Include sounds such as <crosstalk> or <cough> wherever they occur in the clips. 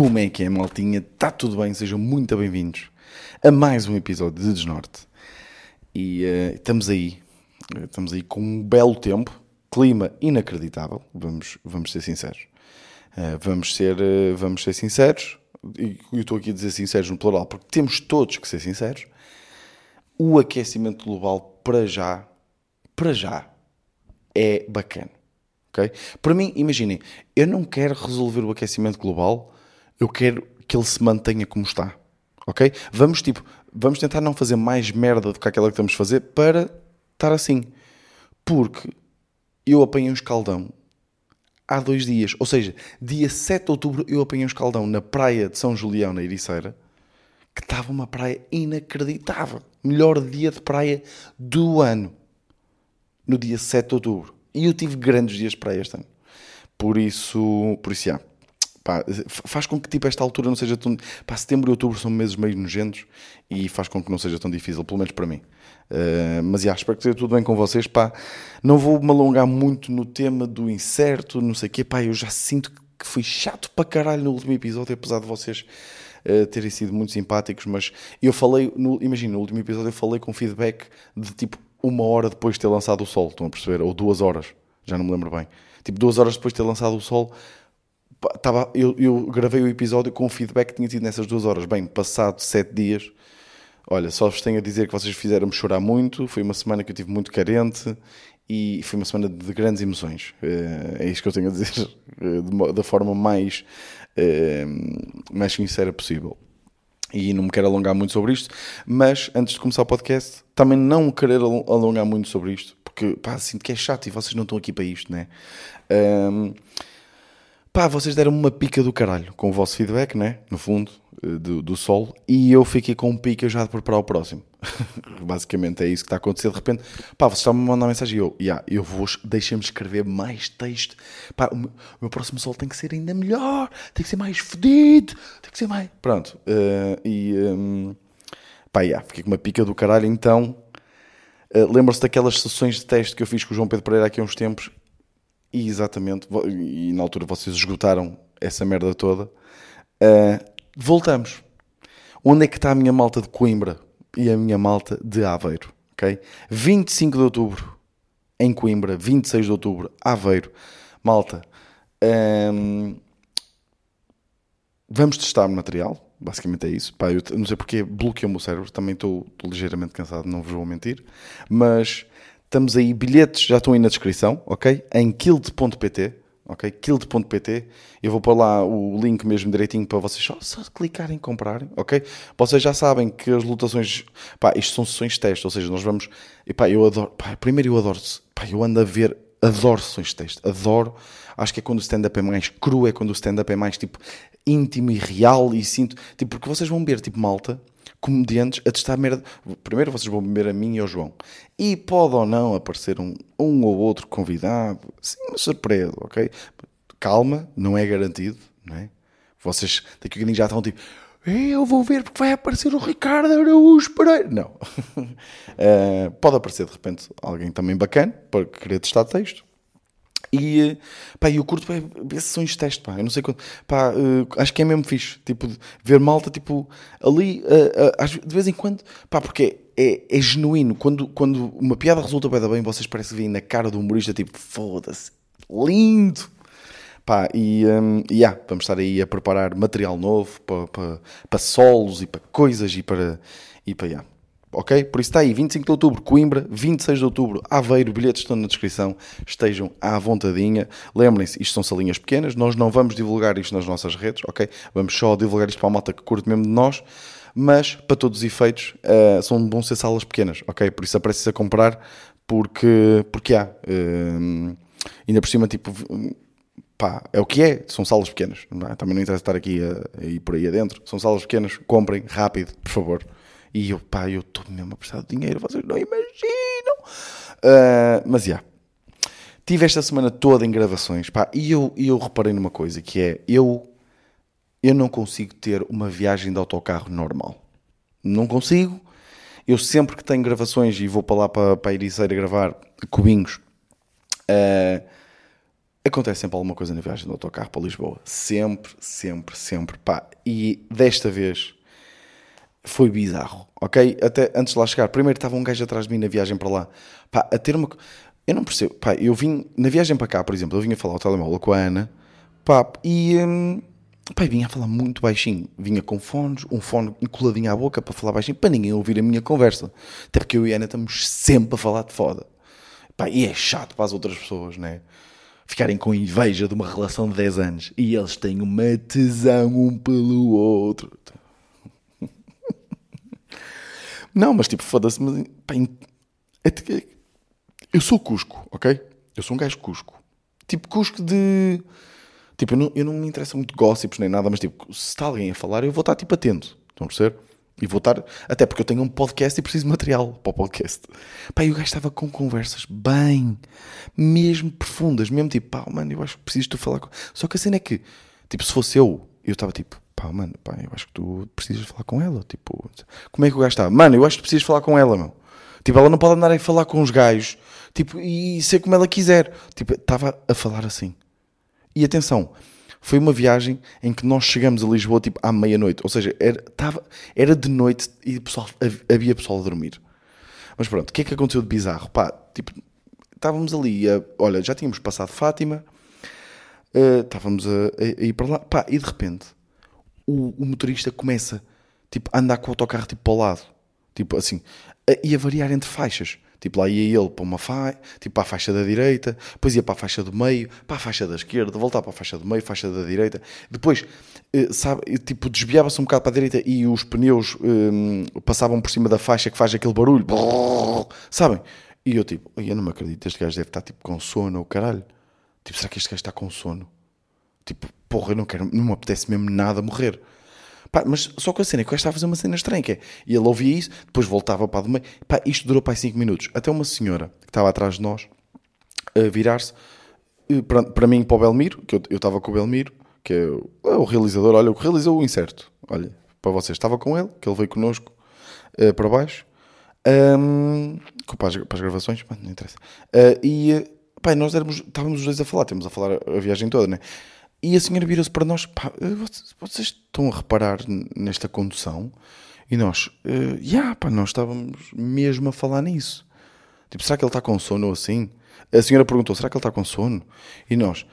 Como é que é, maltinha? Está tudo bem? Sejam muito bem-vindos a mais um episódio de Desnorte. E uh, estamos aí, estamos aí com um belo tempo, clima inacreditável, vamos, vamos ser sinceros. Uh, vamos, ser, uh, vamos ser sinceros, e eu estou aqui a dizer sinceros no plural, porque temos todos que ser sinceros. O aquecimento global, para já, para já, é bacana. Okay? Para mim, imaginem, eu não quero resolver o aquecimento global eu quero que ele se mantenha como está. Ok? Vamos, tipo, vamos tentar não fazer mais merda do que aquela que estamos a fazer para estar assim. Porque eu apanhei um escaldão há dois dias. Ou seja, dia 7 de outubro eu apanhei um escaldão na praia de São Julião, na Ericeira, que estava uma praia inacreditável. Melhor dia de praia do ano. No dia 7 de outubro. E eu tive grandes dias de praia este ano. Por isso, por isso, já. Pá, faz com que tipo esta altura não seja tão. Pá, setembro e outubro são meses meio nojentos e faz com que não seja tão difícil, pelo menos para mim. Uh, mas já, espero que esteja tudo bem com vocês. Pá, não vou me alongar muito no tema do incerto, não sei o quê. Pá, eu já sinto que fui chato para caralho no último episódio, apesar de vocês uh, terem sido muito simpáticos. Mas eu falei, no, imagina, no último episódio eu falei com feedback de tipo uma hora depois de ter lançado o sol, estão a perceber? Ou duas horas, já não me lembro bem. Tipo, duas horas depois de ter lançado o sol Tava, eu, eu, gravei o episódio com o feedback que tinha tido nessas duas horas. Bem, passado sete dias, olha, só vos tenho a dizer que vocês fizeram-me chorar muito. Foi uma semana que eu tive muito carente e foi uma semana de grandes emoções. Eh, é isto que eu tenho a dizer <laughs> eh, da forma mais, eh, mais sincera possível. E não me quero alongar muito sobre isto, mas antes de começar o podcast, também não querer alongar muito sobre isto, porque pá, sinto que é chato e vocês não estão aqui para isto, né? Um, Pá, vocês deram-me uma pica do caralho com o vosso feedback, né? No fundo, eh, do, do sol, e eu fiquei com um pica já de preparar o próximo. <laughs> Basicamente é isso que está a acontecer. De repente, pá, vocês estão-me a mandar mensagem e eu, yeah, eu vou, deixem-me escrever mais texto. Pá, o meu, o meu, próximo sol tem que ser ainda melhor, tem que ser mais fedido, tem que ser mais. Pronto, uh, e um, pá, yeah, fiquei com uma pica do caralho. Então, uh, lembram-se daquelas sessões de teste que eu fiz com o João Pedro Pereira aqui há uns tempos e exatamente, e na altura vocês esgotaram essa merda toda. Uh, voltamos. Onde é que está a minha malta de Coimbra e a minha malta de Aveiro? Okay? 25 de outubro em Coimbra, 26 de outubro, Aveiro. Malta, um, vamos testar material. Basicamente é isso. Pá, eu não sei porque bloqueou o cérebro. Também estou ligeiramente cansado, não vos vou mentir. Mas Estamos aí, bilhetes já estão aí na descrição, ok? Em kild.pt, ok? Kild.pt. Eu vou pôr lá o link mesmo direitinho para vocês só, só clicarem e comprarem, ok? Vocês já sabem que as lotações, pá, isto são sessões de teste, ou seja, nós vamos, e pá, eu adoro, pá, primeiro eu adoro, pá, eu ando a ver, adoro sessões de teste, adoro. Acho que é quando o stand-up é mais cru, é quando o stand-up é mais tipo íntimo e real e sinto, tipo, porque vocês vão ver, tipo, malta comediantes a testar merda. Primeiro vocês vão beber a mim e ao João. E pode ou não aparecer um, um ou outro convidado. Sim, uma surpresa, ok? Calma, não é garantido, não é? Vocês daqui a pouquinho já estão tipo. Eu vou ver porque vai aparecer o Ricardo Araújo Pereira. Não. uh, <laughs> pode aparecer de repente alguém também bacana para querer testar texto. E, pá, eu curto pá, sessões de teste, pá, eu não sei quando, pá, uh, acho que é mesmo fixe, tipo, ver malta, tipo, ali, uh, uh, de vez em quando, pá, porque é, é, genuíno, quando, quando uma piada resulta bem, bem vocês parecem ver na cara do humorista, tipo, foda-se, lindo, pá, e, um, yeah, vamos estar aí a preparar material novo para, para, para solos e para coisas e para, e para, yeah, ok? Por isso está aí, 25 de outubro, Coimbra, 26 de outubro, Aveiro, bilhetes estão na descrição, estejam à vontadinha. Lembrem-se, isto são salinhas pequenas, nós não vamos divulgar isto nas nossas redes, ok? Vamos só divulgar isto para a malta que curte mesmo de nós, mas para todos os efeitos uh, são bom ser salas pequenas, ok? Por isso apresse a comprar, porque, porque há. Uh, ainda por cima, tipo pá, é o que é, são salas pequenas. Não é? Também não interessa estar aqui ir por aí adentro. São salas pequenas, comprem rápido, por favor. E eu, pá, eu estou mesmo a prestar dinheiro, vocês não imaginam. Uh, mas, já. Yeah. Tive esta semana toda em gravações, pá, e eu, eu reparei numa coisa, que é, eu, eu não consigo ter uma viagem de autocarro normal. Não consigo. Eu sempre que tenho gravações e vou para lá para, para a Ericeira gravar cubinhos, uh, Acontece sempre alguma coisa na viagem do autocarro para Lisboa. Sempre, sempre, sempre. Pá. E desta vez foi bizarro, ok? Até antes de lá chegar, primeiro estava um gajo atrás de mim na viagem para lá. Pá, a ter uma. Eu não percebo. Pá, eu vim. Na viagem para cá, por exemplo, eu vinha falar ao telemóvel com a Ana. Pá, e. Hum, pá, vinha a falar muito baixinho. Vinha com fones, um fone coladinho à boca para falar baixinho, para ninguém ouvir a minha conversa. Até porque eu e a Ana estamos sempre a falar de foda. Pá, e é chato para as outras pessoas, né? ficarem com inveja de uma relação de 10 anos e eles têm uma tesão um pelo outro. Não, mas tipo, foda-se, mas pá, é eu sou Cusco, ok? Eu sou um gajo Cusco. Tipo, Cusco de. Tipo, eu não, eu não me interessa muito gossips nem nada, mas tipo, se está alguém a falar, eu vou estar tipo atento. Estão a perceber? E vou estar. Até porque eu tenho um podcast e preciso de material para o podcast. Pá, e o gajo estava com conversas bem, mesmo profundas, mesmo tipo, pá, mano, eu acho que preciso de falar com. Só que a cena é que, tipo, se fosse eu, eu estava tipo, pá, mano, pá, eu acho que tu precisas falar com ela. Tipo, como é que o gajo está? Mano, eu acho que precisas falar com ela, meu. Tipo, ela não pode andar a falar com os gajos, tipo, e ser como ela quiser. Tipo, estava a falar assim. E atenção, foi uma viagem em que nós chegamos a Lisboa tipo à meia-noite. Ou seja, era, tava, era de noite e pessoal, havia pessoal a dormir. Mas pronto, o que é que aconteceu de bizarro? Pá, tipo, estávamos ali, olha, já tínhamos passado Fátima, uh, estávamos a, a, a, ir para lá, pá, e de repente o, o, motorista começa tipo, a andar com o autocarro tipo, para o lado, tipo assim, e a variar entre faixas. Tipo, lá ia ele para uma faixa, tipo para a faixa da direita, depois ia para a faixa do meio, para a faixa da esquerda, voltar para a faixa do meio, faixa da direita. Depois, eh, sabe, tipo, desviava-se um bocado para a direita e os pneus um, passavam por cima da faixa que faz aquele barulho, sabem? E eu tipo, eu não me acredito, este gajo deve estar tipo com sono, o caralho. Tipo, será que este gajo está com sono? Tipo, porra, eu não quero, não me apetece mesmo nada morrer. Pá, mas só com a cena, que o gajo estava a fazer uma cena estranha, que é, e ele ouvia isso, depois voltava para do meio. Pá, isto durou para 5 minutos. Até uma senhora que estava atrás de nós, a virar-se, eh, para, para mim, para o Belmiro, que eu, eu estava com o Belmiro, que é o, é o realizador, olha, o que realizou o incerto. Olha, para vocês, estava com ele, que ele veio connosco uh, para baixo, um, para, as, para as gravações, mas não interessa. Uh, e, pá, nós éramos, estávamos os dois a falar, temos a falar a viagem toda, né? E a senhora virou-se para nós: pá, eh, vocês estão a reparar nesta condução? E nós, uh, yeah, pá, nós estávamos mesmo a falar nisso. Tipo, será que ele está com sono ou assim? A senhora perguntou: será que ele está com sono? E nós,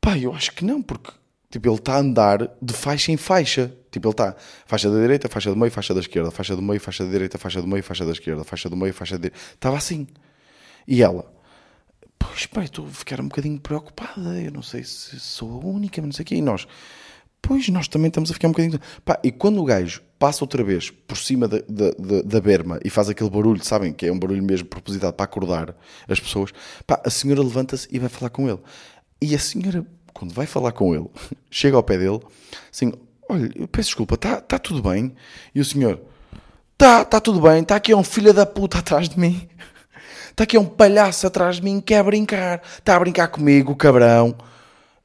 pá, eu acho que não, porque tipo, ele está a andar de faixa em faixa. Tipo, ele está faixa da direita, faixa do meio, faixa da esquerda, faixa do meio, faixa da direita, faixa do meio, faixa da esquerda, faixa do meio, faixa da direita. Estava assim. E ela, pois pá, estou a ficar um bocadinho preocupada, eu não sei se sou a única, não sei o quê. E nós, pois nós também estamos a ficar um bocadinho. Pá, e quando o gajo passa outra vez por cima da, da, da, berma e faz aquele barulho, sabem que é um barulho mesmo propositado para acordar as pessoas, pá, a senhora levanta-se e vai falar com ele. E a senhora, quando vai falar com ele, <laughs> chega ao pé dele, assim, olha, eu peço desculpa, está tá tudo bem? E o senhor, está tá tudo bem, está aqui um filho da puta atrás de mim. <laughs> Está aqui um palhaço atrás de mim que quer brincar. Está a brincar comigo, cabrão.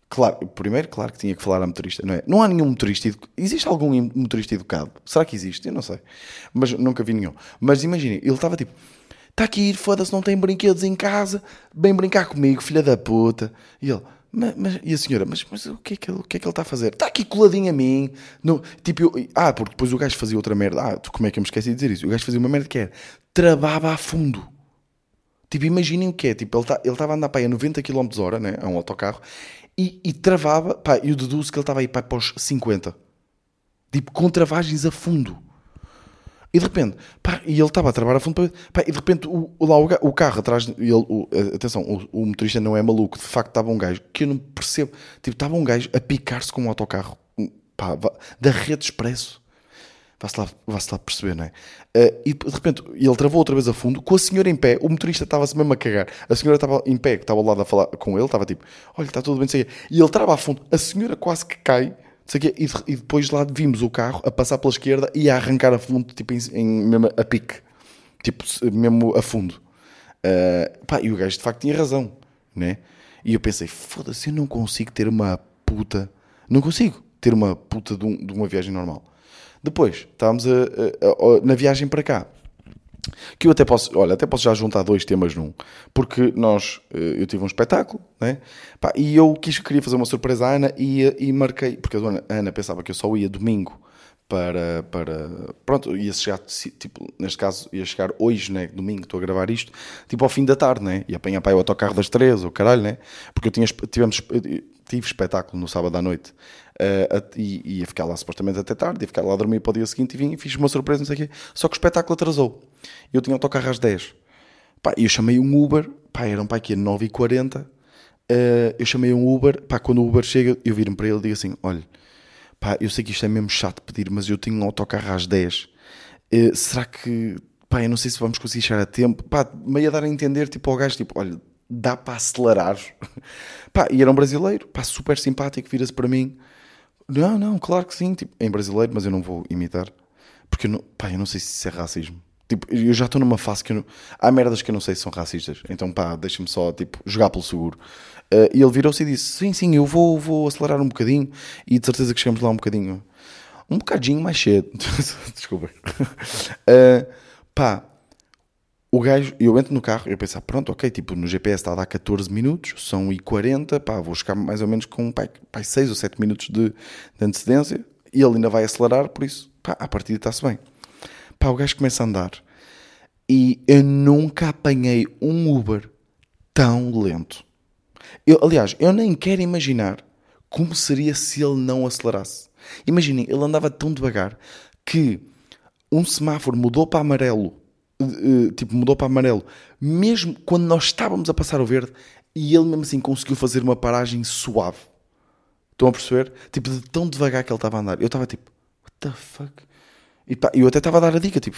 Claro, primeiro, claro que tinha que falar a motorista, não é? Não há nenhum motorista educado. Existe algum motorista educado? Será que existe? Eu não sei. Mas nunca vi nenhum. Mas imaginem, ele estava tipo: está aqui, foda-se, não tem brinquedos em casa, vem brincar comigo, filha da puta. E ele. Mas, mas, e a senhora, mas, mas o, que é que ele, o que é que ele está a fazer? Está aqui coladinho a mim. No, tipo, eu, ah, porque depois o gajo fazia outra merda. Ah, como é que eu me esqueci de dizer isso? O gajo fazia uma merda que era travava a fundo. Tipo, imaginem o que é. Tipo, ele tá, estava a andar para aí a 90 km hora, né? A um autocarro. E, e travava. Pá, eu deduzo que ele estava aí para, para os 50. Tipo, com travagens a fundo. E de repente, pá, e ele estava a travar a fundo, pá, e de repente o, lá o, o carro atrás, ele, o, atenção, o, o, motorista não é maluco, de facto estava um gajo que eu não percebo, tipo, estava um gajo a picar-se com um autocarro, pá, da rede expresso. Vá-se lá, lá perceber, não é? Uh, e de repente ele travou outra vez a fundo, com a senhora em pé, o motorista estava-se mesmo a cagar. A senhora estava em pé, que estava ao lado a falar com ele, estava tipo, olha, está tudo bem, sei E ele trava a fundo, a senhora quase que cai, sei e, e depois lá vimos o carro a passar pela esquerda e a arrancar a fundo, tipo, em, em mesmo a pique, tipo, mesmo a fundo. Uh, pá, e o gajo de facto tinha razão, né? E eu pensei, foda-se, eu não consigo ter uma puta, não consigo ter uma puta de, um, de uma viagem normal. Depois, estávamos a, a, a, na viagem para cá. que eu até posso, olha, até posso já juntar dois temas num, porque nós, eh, eu tive um espetáculo, né? Pá, e eu quis, queria fazer uma surpresa à Ana e, e marquei, porque a dona Ana pensava que eu só ia domingo para, para pronto, ia chegar, tipo, neste caso, ia chegar hoje, né, domingo, estou a gravar isto, tipo ao fim da tarde, né, e apanhar para o autocarro das três, ou caralho, né, porque eu tinha, tivemos, tive espetáculo no sábado à noite, uh, e ia ficar lá supostamente até tarde, ia ficar lá a dormir para o dia seguinte, e vim e fiz uma surpresa, não sei o quê, só que o espetáculo atrasou, eu tinha autocarro às 10, pá, e eu chamei um Uber, pá, eram para aqui 9h40, uh, eu chamei um Uber, pá, quando o Uber chega, eu viro-me para ele e digo assim, olha, pá, eu sei que isto é mesmo chato pedir, mas eu tenho um autocarro às 10. Uh, eh, será que, pá, eu não sei se vamos conseguir chegar a tempo. Pá, meio a dar a entender, tipo, ao gajo, tipo, olha, dá para acelerar. <laughs> pá, e era um brasileiro, pá, super simpático, vira-se para mim. Não, não, claro que sim, tipo, em brasileiro, mas eu não vou imitar. Porque, eu não, pá, eu não sei se isso é racismo. Tipo, eu já estou numa fase que eu não... há merdas que eu não sei se são racistas. Então, pá, deixa-me só, tipo, jogar pelo seguro. Uh, e ele virou-se e disse: Sim, sim, eu vou, vou acelerar um bocadinho. E de certeza que chegamos lá um bocadinho, um bocadinho mais cedo. <laughs> Desculpa. Uh, pá, o gajo, eu entro no carro eu penso: ah, Pronto, ok, tipo, no GPS está a dar 14 minutos, são e 40, pá, vou chegar mais ou menos com pá, pá, 6 ou 7 minutos de, de antecedência. E ele ainda vai acelerar, por isso, pá, a partida está-se bem. Pá, o gajo começa a andar e eu nunca apanhei um Uber tão lento. Eu, aliás, eu nem quero imaginar como seria se ele não acelerasse. Imaginem, ele andava tão devagar que um semáforo mudou para amarelo, uh, tipo, mudou para amarelo, mesmo quando nós estávamos a passar o verde, e ele mesmo assim conseguiu fazer uma paragem suave. Estão a perceber? Tipo, de tão devagar que ele estava a andar. Eu estava tipo, what the fuck? E pá, eu até estava a dar a dica, tipo,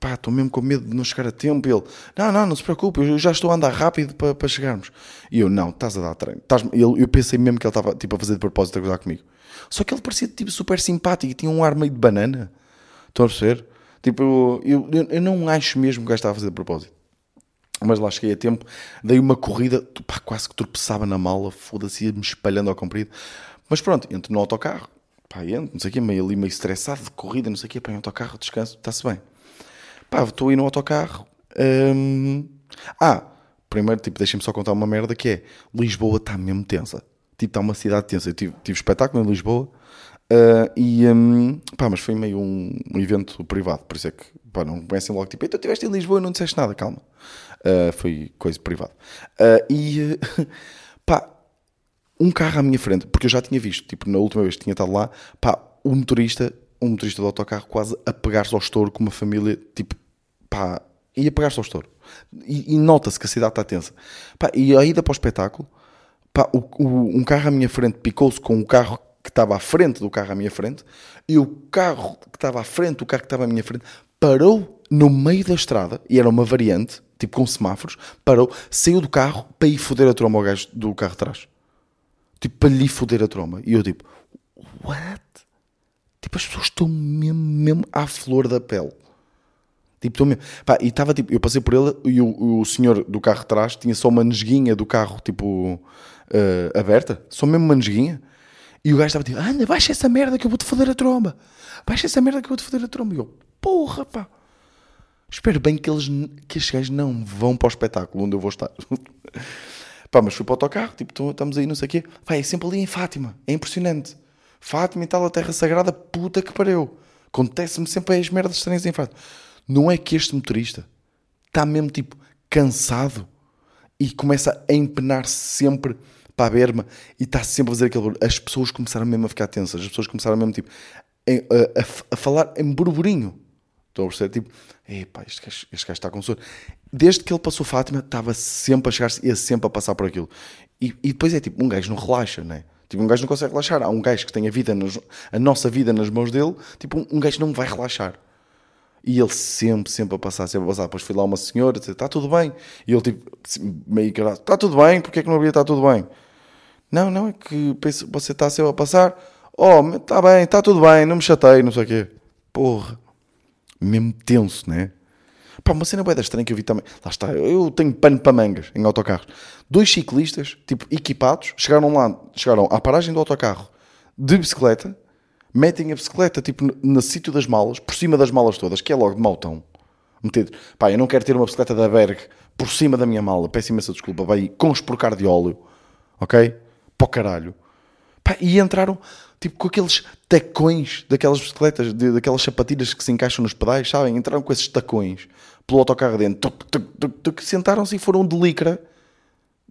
pá, estou mesmo com medo de não chegar a tempo. E ele, não, não, não se preocupe, eu já estou a andar rápido para, chegarmos. E eu, não, estás a dar treino. Estás... Eu, pensei mesmo que ele estava tipo, a fazer de propósito a gozar comigo. Só que ele parecia tipo, super simpático e tinha um ar meio de banana. Estão a perceber? Tipo, eu, eu, eu não acho mesmo que o gajo estava a fazer de propósito. Mas lá cheguei a tempo, dei uma corrida, pá, quase que tropeçava na mala, foda-se, ia-me espalhando ao comprido. Mas pronto, entro no autocarro, pá, entro, não sei o quê, meio ali, meio estressado de corrida, não sei o quê, pá, em autocarro, descanso, está-se bem. Pá, estou aí no autocarro. Hum... Ah, primeiro, tipo, deixem-me só contar uma merda que é, Lisboa está mesmo tensa. Tipo, está uma cidade tensa. Eu tive, tive espetáculo em Lisboa, Uh, e, um, pá, mas foi meio um, um, evento privado, por isso é que, pá, não comecem logo, tipo, então estiveste em Lisboa e não disseste nada, calma. Uh, foi coisa privada. Uh, e, <laughs> pá, um carro à minha frente, porque eu já tinha visto, tipo, na última vez que tinha estado lá, pá, o motorista, um motorista do autocarro quase a pegar-se ao estouro com uma família, tipo, pá, ia pegar-se ao estouro. E, e nota-se que a cidade está tensa. Pá, e a ida para o espetáculo, pá, o, o, um carro à minha frente picou-se com o carro que estava à frente do carro à minha frente, e o carro que estava à frente, o carro que estava à minha frente, parou no meio da estrada, e era uma variante, tipo com semáforos, parou, saiu do carro para ir foder a tromba ao gajo do carro de trás. Tipo, para lhe foder a tromba. E eu tipo, what? Tipo, as pessoas estão mesmo, mesmo à flor da pele. Tipo, estou mesmo. Pá, e estava tipo, eu passei por ele e o, o senhor do carro de trás tinha só uma nesguinha do carro, tipo, uh, aberta. Só mesmo uma nesguinha. E o gajo estava tipo, anda, baixa essa merda que eu vou-te foder a tromba. Baixa essa merda que eu vou-te foder a tromba. E eu, porra, pá. Espero bem que, eles, que estes gajos não vão para o espetáculo onde eu vou estar. <laughs> Pá, mas fui para o autocarro, tipo, estamos aí, não sei o quê. Pá, é sempre ali em Fátima. É impressionante. Fátima e tal, a Terra Sagrada, puta que pariu. Acontece-me sempre as merdas estranhas em Fátima. Não é que este motorista está mesmo, tipo, cansado e começa a empenar-se sempre para a berma e está sempre a fazer aquele As pessoas começaram mesmo a ficar tensas. As pessoas começaram mesmo, tipo, a, a, a falar em burburinho. Estão a perceber? Tipo, epá, este gajo, este gajo está com sono. Desde que ele passou Fátima, estava sempre a chegar-se, ia sempre a passar por aquilo. E, e, depois é tipo, um gajo não relaxa, né? Tipo, um gajo não consegue relaxar. Há um gajo que tem a vida, nas, a nossa vida nas mãos dele, tipo, um, um gajo não vai relaxar. E ele sempre, sempre a passar, sempre a passar. Depois fui lá uma senhora dizer, está tudo bem? E ele tipo, meio que está tudo bem? Porquê é que não havia estar tudo bem? Não, não, é que penso, você está sempre a passar. Oh, está bem, está tudo bem, não me chatei, não sei o quê. Porra mesmo tenso, né? Pá, uma cena bem estranha que eu vi também. Lá está, eu tenho pano para mangas em autocarros. Dois ciclistas, tipo, equipados, chegaram lá, chegaram à paragem do autocarro de bicicleta, metem a bicicleta, tipo, no, no sítio das malas, por cima das malas todas, que é logo de mautão. Meter, pá, eu não quero ter uma bicicleta da Berg por cima da minha mala, peço imensa desculpa, vai com esporcar de óleo, ok? O caralho. Pá, e entraram, tipo, com aqueles tacões daquelas bicicletas, de, daquelas sapatilhas que se encaixam nos pedais, sabem? Entraram com esses tacões pelo autocarro dentro, sentaram-se e foram de licra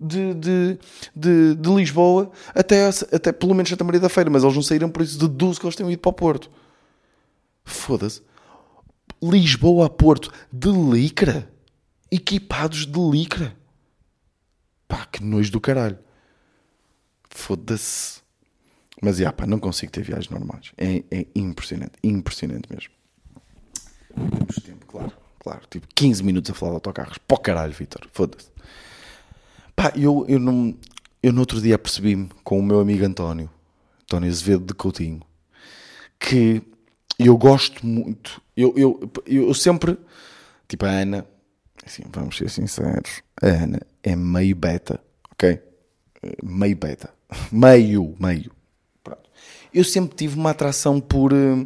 de, de, de, de, Lisboa até, até pelo menos Santa Maria da Feira, mas eles não saíram por isso, deduzo que eles tenham ido para o Porto. Foda-se. Lisboa a Porto de licra. Equipados de licra. Pá, que nojo do caralho. Foda-se. Mas, já, pá, não consigo ter viagens normais. É, é impressionante. Impressionante mesmo. Temos tempo, claro. Claro. Tipo, 15 minutos a falar de autocarros. Pó caralho, Vitor. Foda-se. Pá, eu, eu, não, eu no outro dia percebi-me com o meu amigo António, António Azevedo de Coutinho, que eu gosto muito. Eu, eu, eu sempre. Tipo, a Ana. Assim, vamos ser sinceros. A Ana é meio beta. Ok? Meio beta. <laughs> Meio, meio. Pronto. Eu sempre tive uma atração por, eh,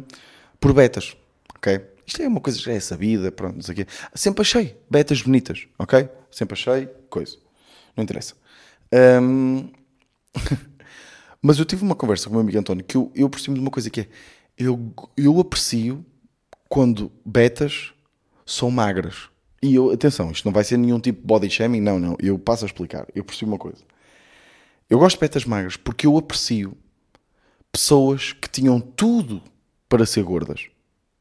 por betas. Ok? Isto é uma coisa que já é sabida. Pronto, não sei o quê. Sempre achei betas bonitas. Ok? Sempre achei coisa. Não interessa. Um... <laughs> Mas eu tive uma conversa com o meu amigo António que eu, eu percebi de uma coisa que é eu, eu aprecio quando betas são magras. E eu, atenção, isto não vai ser nenhum tipo de body shaming, não, não. Eu passo a explicar. Eu percebo uma coisa. Eu gosto de betas magras porque eu aprecio pessoas que tinham tudo para ser gordas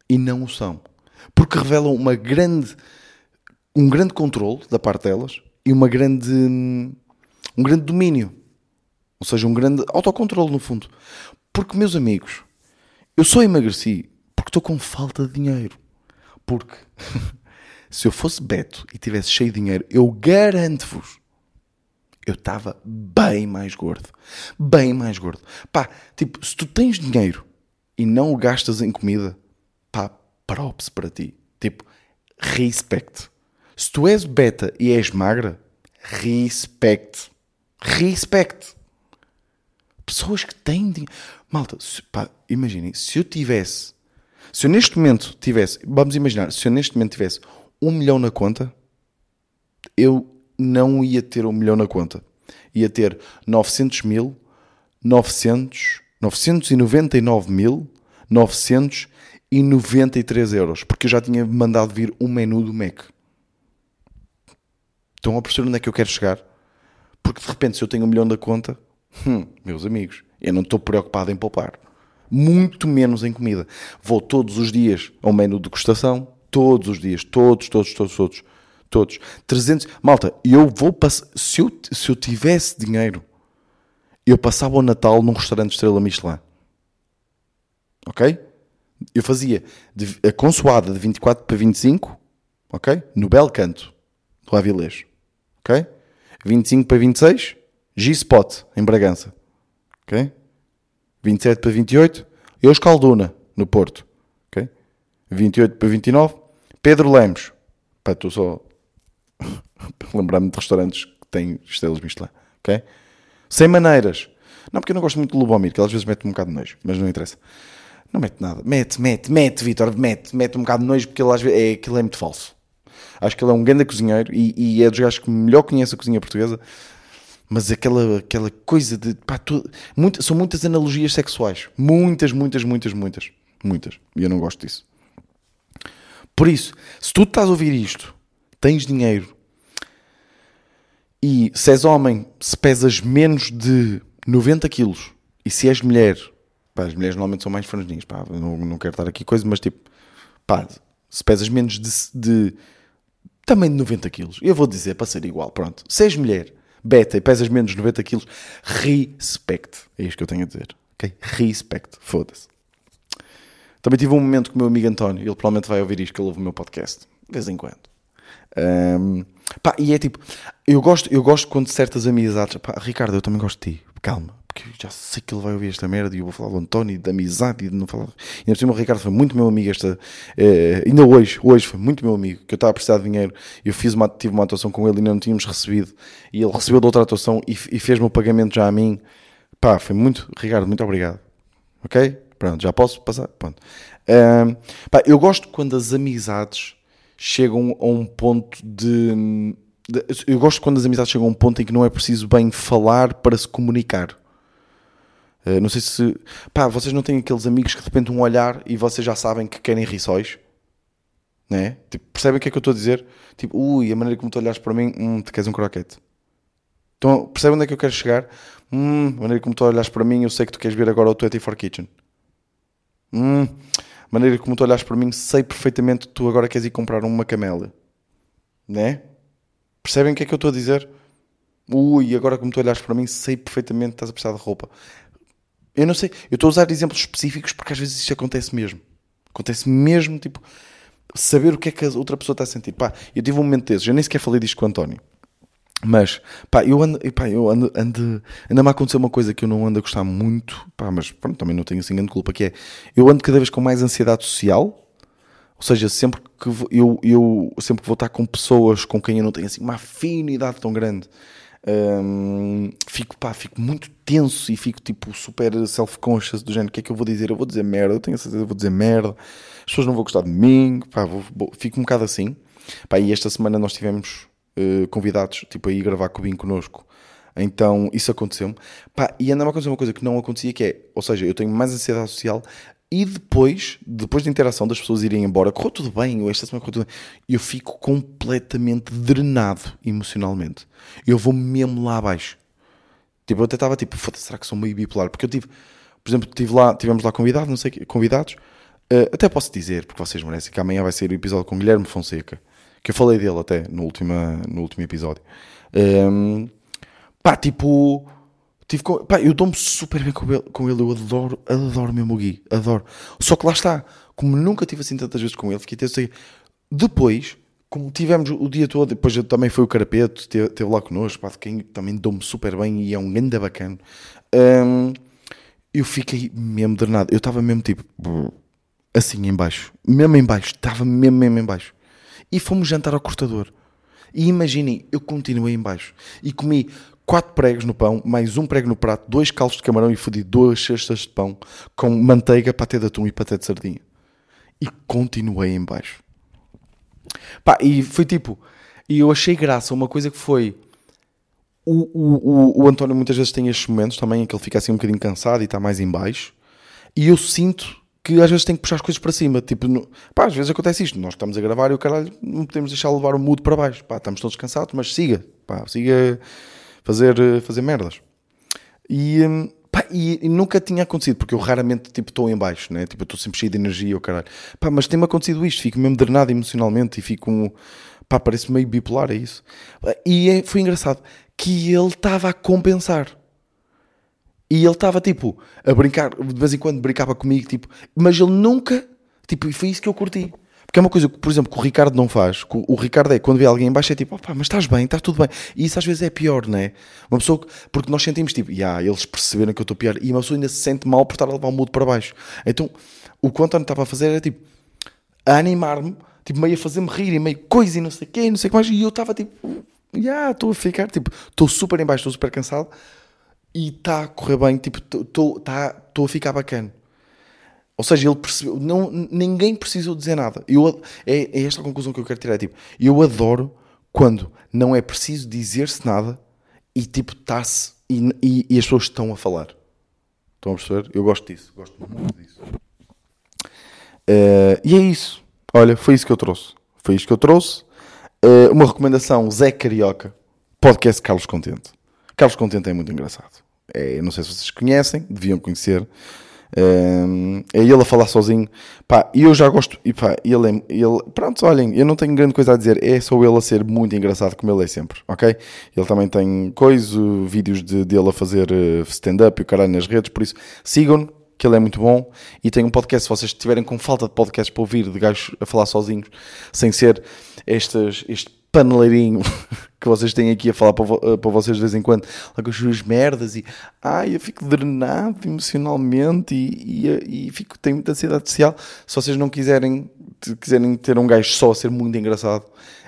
e não o são. Porque revelam uma grande, um grande controle da parte delas e uma grande, um grande domínio. Ou seja, um grande autocontrole, no fundo. Porque, meus amigos, eu só emagreci porque estou com falta de dinheiro. Porque <laughs> se eu fosse Beto e tivesse cheio de dinheiro, eu garanto-vos, eu estava bem mais gordo. Bem mais gordo. Pá, tipo, se tu tens dinheiro e não o gastas em comida, pá, props para ti. Tipo, respect. Se tu és beta e és magra, respect. Respect. Pessoas que têm dinheiro. Malta, pá, imaginem, se eu tivesse, se eu neste momento tivesse, vamos imaginar, se eu neste momento tivesse um milhão na conta, eu não ia ter um milhão na conta. Ia ter 900 mil, 900, 999 mil, 993 euros. Porque eu já tinha mandado vir um menu do Mac. Estão a perceber onde é que eu quero chegar? Porque de repente, se eu tenho um milhão na conta, hum, meus amigos, eu não estou preocupado em poupar. Muito menos em comida. Vou todos os dias ao menu de degustação. Todos os dias. Todos, todos, todos, todos. Todos. 300. Malta, eu vou passar. Se eu, se eu tivesse dinheiro, eu passava o Natal num restaurante estrela Michelin. Ok? Eu fazia a consoada de 24 para 25, ok? No belo canto do Avilés. Ok? 25 para 26, G-Spot, em Bragança. Ok? 27 para 28, Eus Calduna, no Porto. Ok? 28 para 29, Pedro Lemos. Pá, estou só <laughs> lembrar-me de restaurantes que têm estrelas Michelin. Ok? Sem maneiras. Não, porque eu não gosto muito do Lubomir, que às vezes mete um bocado de nojo, mas não interessa. Não mete nada. Mete, mete, mete, Vitor, mete. Mete um bocado de nojo porque ele às vezes é, aquilo é muito falso. Acho que ele é um grande cozinheiro e, e é dos gajos que melhor conhece a cozinha portuguesa mas aquela, aquela coisa de. Pá, tu, muito, são muitas analogias sexuais. Muitas, muitas, muitas, muitas. Muitas. E eu não gosto disso. Por isso, se tu estás a ouvir isto, tens dinheiro e se és homem, se pesas menos de 90 quilos e se és mulher, pá, as mulheres normalmente são mais franjinhas, pá, não, não quero estar aqui coisa, mas tipo, pá, se pesas menos de, de também de 90 quilos, eu vou dizer para ser igual, pronto, se és mulher beta e pesas menos de 90 quilos, respect. É isto que eu tenho a dizer. Ok? Respect. Foda-se. Também tive um momento com o meu amigo António, ele provavelmente vai ouvir isto, que ele ouve o meu podcast, de vez em quando. Um, pá, e é tipo, eu gosto, eu gosto quando certas amizades, pá, Ricardo, eu também gosto de ti, calma, porque já sei que ele vai ouvir esta merda e eu vou falar do António, de amizade e de não falar. E por cima o Ricardo foi muito meu amigo esta. Eh, ainda hoje, hoje foi muito meu amigo, que eu estava a precisar de dinheiro. Eu fiz uma, tive uma atuação com ele e ainda não tínhamos recebido. E ele recebeu de outra atuação e, e fez-me o pagamento já a mim. Pá, foi muito. Ricardo, muito obrigado. Ok? Pronto, já posso passar? Pronto. Um, pá, eu gosto quando as amizades chegam a um ponto de, Eu gosto quando as amizades chegam a um ponto em que não é preciso bem falar para se comunicar. Uh, não sei se. Pá, vocês não têm aqueles amigos que de repente um olhar e vocês já sabem que querem rissóis? Né? Tipo, percebem o que é que eu estou a dizer? Tipo, ui, a maneira como tu olhas para mim, hum, tu queres um croquete. Então, percebem onde é que eu quero chegar? Hum, a maneira como tu olhas para mim, eu sei que tu queres ver agora o 24 Kitchen. Hum, a maneira como tu olhas para mim, sei perfeitamente que tu agora queres ir comprar uma camela. Né? Percebem o que é que eu estou a dizer? Ui, agora como tu olhas para mim, sei perfeitamente que estás a precisar de roupa. Eu não sei, eu estou a usar exemplos específicos porque às vezes isto acontece mesmo. Acontece mesmo, tipo, saber o que é que a outra pessoa está a sentir. Pá, eu tive um momento desses, eu nem sequer falei disto com o António. Mas, pá, eu ando, pá, eu ando, ando, anda-me a acontecer uma coisa que eu não ando a gostar muito, pá, mas pronto, também não tenho assim grande culpa, que é, eu ando cada vez com mais ansiedade social, ou seja, sempre que eu, eu sempre que vou estar com pessoas com quem eu não tenho assim uma afinidade tão grande, hum, fico, pá, fico muito tenso e fico tipo super self-conscious do género, o que é que eu vou dizer? Eu vou dizer merda, eu tenho a certeza que vou dizer merda, as pessoas não vão gostar de mim, pá, vou, vou, fico um bocado assim. Pá, e esta semana nós tivemos uh, convidados, tipo, a ir gravar cubinho connosco. Então, isso aconteceu-me. E ainda me aconteceu uma coisa que não acontecia, que é, ou seja, eu tenho mais ansiedade social e depois, depois da interação das pessoas irem embora, correu tudo bem, ou esta semana correu tudo bem, eu fico completamente drenado emocionalmente. Eu vou mesmo lá abaixo. Tipo, eu até estava tipo, será que sou meio bipolar? Porque eu tive, por exemplo, tive lá, tivemos lá convidados, não sei, convidados, uh, até posso dizer, porque vocês merecem, que amanhã vai ser o episódio com Guilherme Fonseca que eu falei dele até no último, no último episódio. Um, pá, tipo, tive com, pá, eu dou-me super bem com ele, com ele, eu adoro, adoro mesmo o Gui, adoro. Só que lá está, como nunca tive assim tantas vezes com ele, fiquei até assim, depois, como tivemos o dia todo, depois também foi o Carapeto, esteve, lá connosco, pá, quem também dou-me super bem e é um grande bacana. Um, eu fiquei mesmo drenado, eu estava mesmo tipo, assim em baixo, mesmo em baixo, estava mesmo, mesmo em baixo e fomos jantar ao cortador. E imaginem, eu continuei em baixo e comi quatro pregos no pão, mais um prego no prato, dois calços de camarão e fodi duas cestas de pão com manteiga, paté de atum e paté de sardinha. E continuei em baixo. Pá, e foi tipo, e eu achei graça uma coisa que foi o, o, o, o António muitas vezes tem estes momentos também em que ele fica assim um bocadinho cansado e está mais em baixo. E eu sinto que às vezes tem que puxar as coisas para cima. Tipo, no... pá, às vezes acontece isto. Nós estamos a gravar e o caralho não podemos deixar levar o mudo para baixo. Pá, estamos todos cansados, mas siga. Pá, siga fazer, fazer merdas. E, hum, pá, e, e, nunca tinha acontecido, porque eu raramente tipo, estou em baixo, né? Tipo, estou sempre cheio de energia, o caralho. Pá, mas tem-me acontecido isto. Fico mesmo drenado emocionalmente e fico... Pá, parece meio bipolar, é isso. E é, foi engraçado que ele estava a compensar. E ele estava tipo a brincar, de vez em quando brincava comigo, tipo, mas ele nunca, tipo, e foi isso que eu curti. Porque é uma coisa que, por exemplo, que o Ricardo não faz. O Ricardo é, quando vê alguém em baixo, é tipo, opá, mas estás bem, está tudo bem. E isso às vezes é pior, não é? Uma pessoa, que, porque nós sentimos tipo, yeah, eles perceberam que eu estou pior, e uma pessoa ainda se sente mal por estar a levar o mudo para baixo. Então, o que o António estava a fazer era tipo, a animar-me, tipo, meio a fazer-me rir e meio coisa e não sei o quê, não sei o que mais, e eu estava tipo, yeah, estou a ficar, tipo, estou super em baixo, estou super cansado e está a correr bem, tipo, estou tá, a ficar bacana. Ou seja, ele percebeu, não, ninguém precisou dizer nada. Eu, é, é esta a conclusão que eu quero tirar. Tipo, eu adoro quando não é preciso dizer-se nada e tipo, está-se e, e, e, as pessoas estão a falar. Estão a perceber? Eu gosto disso, gosto muito disso. Uh, e é isso. Olha, foi isso que eu trouxe. Foi isto que eu trouxe. Uh, uma recomendação: Zé Carioca, podcast Carlos Contente. Carlos Contente é muito engraçado. É, não sei se vocês conhecem, deviam conhecer. Um, é ele a falar sozinho. Pá, e eu já gosto. E pá, ele, é, ele. Pronto, olhem, eu não tenho grande coisa a dizer. É só ele a ser muito engraçado, como ele é sempre, ok? Ele também tem coisa, vídeos de, dele a fazer eh, stand-up e o caralho nas redes. Por isso, sigam-no, que ele é muito bom. E tem um podcast. Se vocês estiverem com falta de podcast para ouvir, de gajos a falar sozinhos, sem ser estas, este paneleirinho <laughs> que vocês têm aqui a falar para, eh, para vocês de vez em quando, lá com as suas merdas e ai, eu fico drenado emocionalmente e, e, e fico, tenho muita ansiedade social. Se vocês não quiserem, quiserem ter um gajo só a ser muito engraçado,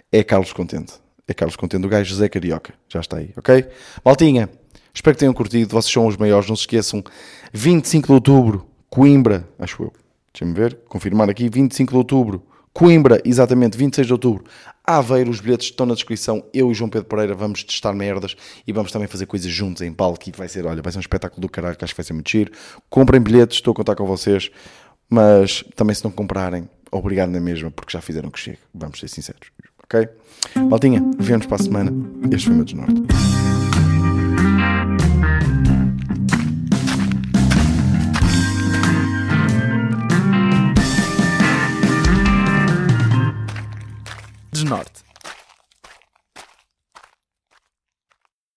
é Carlos Contente. É Carlos Contente, o gajo José Carioca. Já está aí, ok? Maltinha, espero que tenham curtido. Vocês são os maiores, não se esqueçam. 25 de outubro, Coimbra, acho eu. Deixa-me ver, confirmar aqui. 25 de outubro, Coimbra, exatamente, 26 de outubro. Aveiro, os bilhetes estão na descrição. Eu e João Pedro Pereira vamos testar merdas e vamos também fazer coisas juntos em palco. E vai ser, olha, vai ser um espetáculo do caralho que acho que vai ser muito giro. Comprem bilhetes, estou a contar com vocês. Mas também se não comprarem, obrigado na mesma, porque já fizeram que chegue. Vamos ser sinceros, ok? Maltinha, vemos para a semana. Este foi o meu desnorte. snart.